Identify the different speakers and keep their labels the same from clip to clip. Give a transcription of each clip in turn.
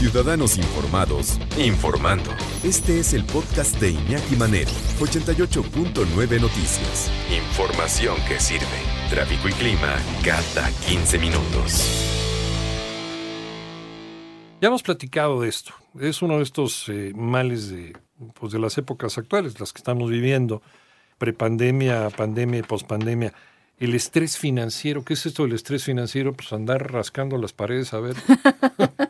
Speaker 1: Ciudadanos Informados, informando. Este es el podcast de Iñaki Manero, 88.9 Noticias. Información que sirve. Tráfico y clima cada 15 minutos.
Speaker 2: Ya hemos platicado de esto. Es uno de estos eh, males de, pues de las épocas actuales, las que estamos viviendo, prepandemia, pandemia y pospandemia. El estrés financiero, ¿qué es esto del estrés financiero? Pues andar rascando las paredes a ver.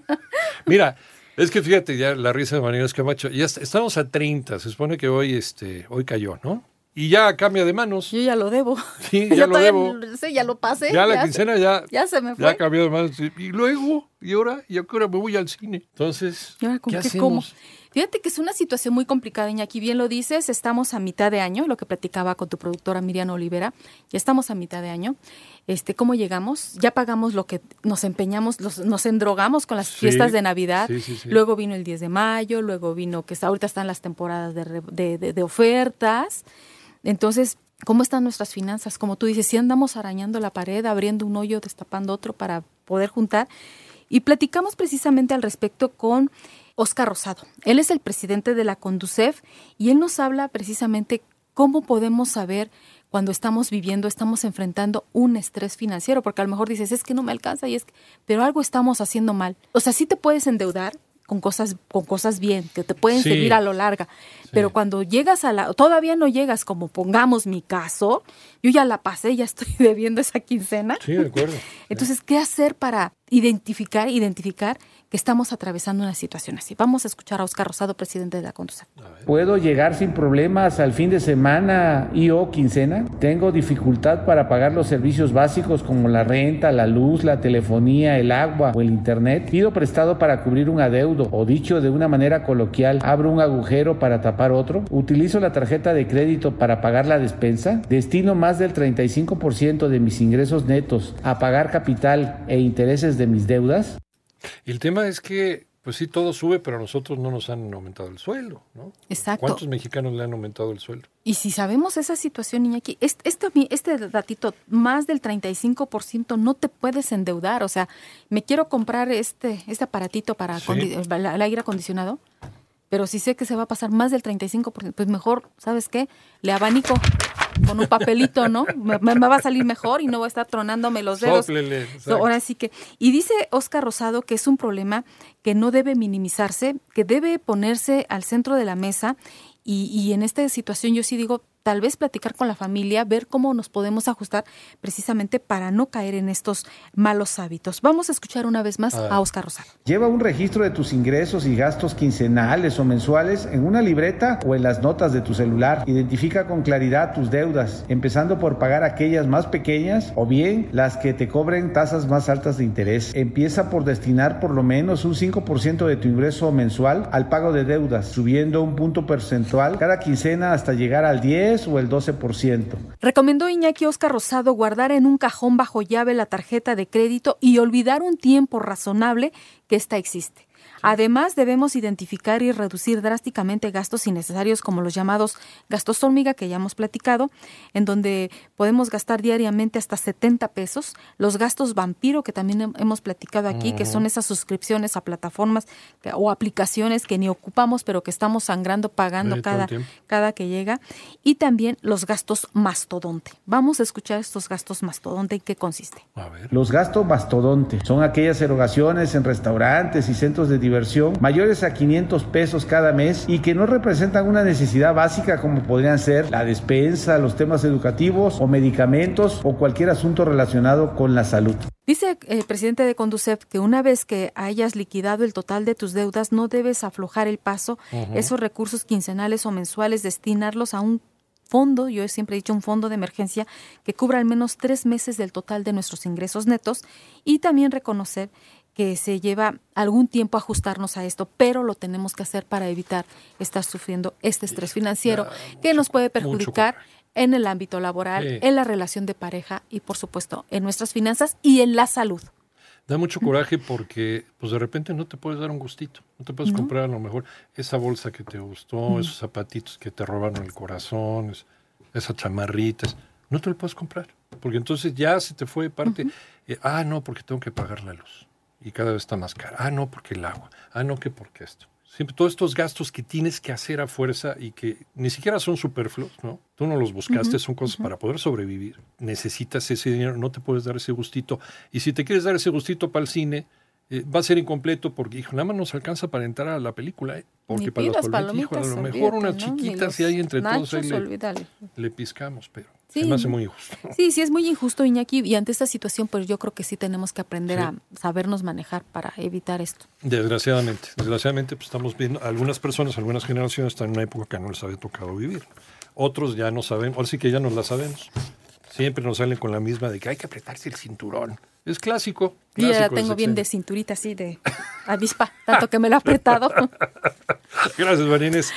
Speaker 2: Mira, es que fíjate, ya la risa de Manuel Camacho, ya estamos a 30, se supone que hoy, este, hoy cayó, ¿no? Y ya cambia de manos.
Speaker 3: Yo ya lo debo.
Speaker 2: Sí, ya lo debo.
Speaker 3: Sí, ya lo pasé.
Speaker 2: Ya la quincena ya.
Speaker 3: Ya se me fue.
Speaker 2: Ya cambió de manos. Y luego, y ahora, y ahora me voy al cine. Entonces, ¿qué, hacemos?
Speaker 3: Fíjate que es una situación muy complicada, aquí bien lo dices, estamos a mitad de año, lo que platicaba con tu productora Miriam Olivera, ya estamos a mitad de año. Este, ¿Cómo llegamos? Ya pagamos lo que nos empeñamos, nos endrogamos con las fiestas de Navidad, luego vino el 10 de mayo, luego vino que ahorita están las temporadas de, de ofertas. Entonces, ¿cómo están nuestras finanzas? Como tú dices, si andamos arañando la pared, abriendo un hoyo, destapando otro para poder juntar. Y platicamos precisamente al respecto con Oscar Rosado. Él es el presidente de la Conducef y él nos habla precisamente cómo podemos saber cuando estamos viviendo, estamos enfrentando un estrés financiero, porque a lo mejor dices, es que no me alcanza y es que, pero algo estamos haciendo mal. O sea, sí te puedes endeudar con cosas con cosas bien que te pueden seguir a lo larga, pero cuando llegas a la todavía no llegas como pongamos mi caso, yo ya la pasé, ya estoy debiendo esa quincena.
Speaker 2: Sí, de acuerdo.
Speaker 3: Entonces, ¿qué hacer para identificar identificar que estamos atravesando una situación así. Vamos a escuchar a Oscar Rosado, presidente de la Conducef.
Speaker 4: ¿Puedo llegar sin problemas al fin de semana y o quincena? ¿Tengo dificultad para pagar los servicios básicos como la renta, la luz, la telefonía, el agua o el internet? ¿Pido prestado para cubrir un adeudo o dicho de una manera coloquial, abro un agujero para tapar otro? ¿Utilizo la tarjeta de crédito para pagar la despensa? ¿Destino más del 35% de mis ingresos netos a pagar capital e intereses de mis deudas?
Speaker 2: El tema es que, pues sí, todo sube, pero a nosotros no nos han aumentado el sueldo, ¿no?
Speaker 3: Exacto.
Speaker 2: ¿Cuántos mexicanos le han aumentado el sueldo?
Speaker 3: Y si sabemos esa situación, Iñaki, este, este, este datito, más del 35% no te puedes endeudar. O sea, me quiero comprar este, este aparatito para el aire acondicionado, pero si sé que se va a pasar más del 35%, pues mejor, ¿sabes qué? Le abanico con un papelito, ¿no? Me, va a salir mejor y no voy a estar tronándome los dedos. ahora sí que. Y dice Oscar Rosado que es un problema que no debe minimizarse, que debe ponerse al centro de la mesa. Y, y en esta situación yo sí digo, tal vez platicar con la familia, ver cómo nos podemos ajustar precisamente para no caer en estos malos hábitos. Vamos a escuchar una vez más a Oscar Rosado.
Speaker 4: Lleva un registro de tus ingresos y gastos quincenales o mensuales en una libreta o en las notas de tu celular. Identifica con claridad tus deudas, empezando por pagar aquellas más pequeñas o bien las que te cobren tasas más altas de interés. Empieza por destinar por lo menos un 5% de tu ingreso mensual al pago de deudas, subiendo un punto porcentual cada quincena hasta llegar al 10 o el 12%.
Speaker 3: Recomendó Iñaki Oscar Rosado guardar en un cajón bajo llave la tarjeta de crédito y olvidar un tiempo razonable que ésta existe. Además, debemos identificar y reducir drásticamente gastos innecesarios como los llamados gastos hormiga que ya hemos platicado, en donde podemos gastar diariamente hasta 70 pesos, los gastos vampiro que también hemos platicado aquí, que son esas suscripciones a plataformas o aplicaciones que ni ocupamos, pero que estamos sangrando pagando cada, cada que llega, y también los gastos mastodonte. Vamos a escuchar estos gastos mastodonte y qué consiste.
Speaker 4: Los gastos mastodonte son aquellas erogaciones en restaurantes y centros de diversión mayores a 500 pesos cada mes y que no representan una necesidad básica como podrían ser la despensa, los temas educativos o medicamentos o cualquier asunto relacionado con la salud.
Speaker 3: Dice el presidente de Conducef que una vez que hayas liquidado el total de tus deudas, no debes aflojar el paso, esos recursos quincenales o mensuales, destinarlos a un fondo, yo siempre he dicho un fondo de emergencia que cubra al menos tres meses del total de nuestros ingresos netos y también reconocer que se lleva algún tiempo ajustarnos a esto, pero lo tenemos que hacer para evitar estar sufriendo este estrés financiero que nos puede perjudicar en el ámbito laboral, en la relación de pareja y por supuesto en nuestras finanzas y en la salud.
Speaker 2: Da mucho coraje porque pues de repente no te puedes dar un gustito, no te puedes comprar a lo mejor esa bolsa que te gustó, esos zapatitos que te robaron el corazón, esas chamarritas, no te lo puedes comprar, porque entonces ya se te fue parte, eh, ah, no, porque tengo que pagar la luz y cada vez está más cara. Ah, no, porque el agua. Ah, no, que porque esto. Siempre todos estos gastos que tienes que hacer a fuerza y que ni siquiera son superfluos, ¿no? Tú no los buscaste, son cosas para poder sobrevivir. Necesitas ese dinero, no te puedes dar ese gustito. Y si te quieres dar ese gustito para el cine, eh, va a ser incompleto porque, hijo, nada más nos alcanza para entrar a la película, ¿eh? Porque
Speaker 3: Ni
Speaker 2: para los palomitas, hijo, a lo mejor unas
Speaker 3: olvídate, ¿no?
Speaker 2: Chiquitas si hay entre todos ahí le, piscamos, pero
Speaker 3: Sí.
Speaker 2: se me hace muy injusto.
Speaker 3: Sí, sí, es muy injusto, Iñaki, y ante esta situación, pues yo creo que sí tenemos que aprender
Speaker 2: Sí.
Speaker 3: a sabernos manejar para evitar esto.
Speaker 2: Desgraciadamente, desgraciadamente pues estamos viendo, algunas personas, algunas generaciones están en una época que no les había tocado vivir. Otros ya no saben, ahora sí que ya nos la sabemos. Siempre nos salen con la misma de que hay que apretarse el cinturón. Es clásico.
Speaker 3: Y ya la tengo bien de cinturita así de avispa, tanto que me lo he apretado.
Speaker 2: Gracias, Marines.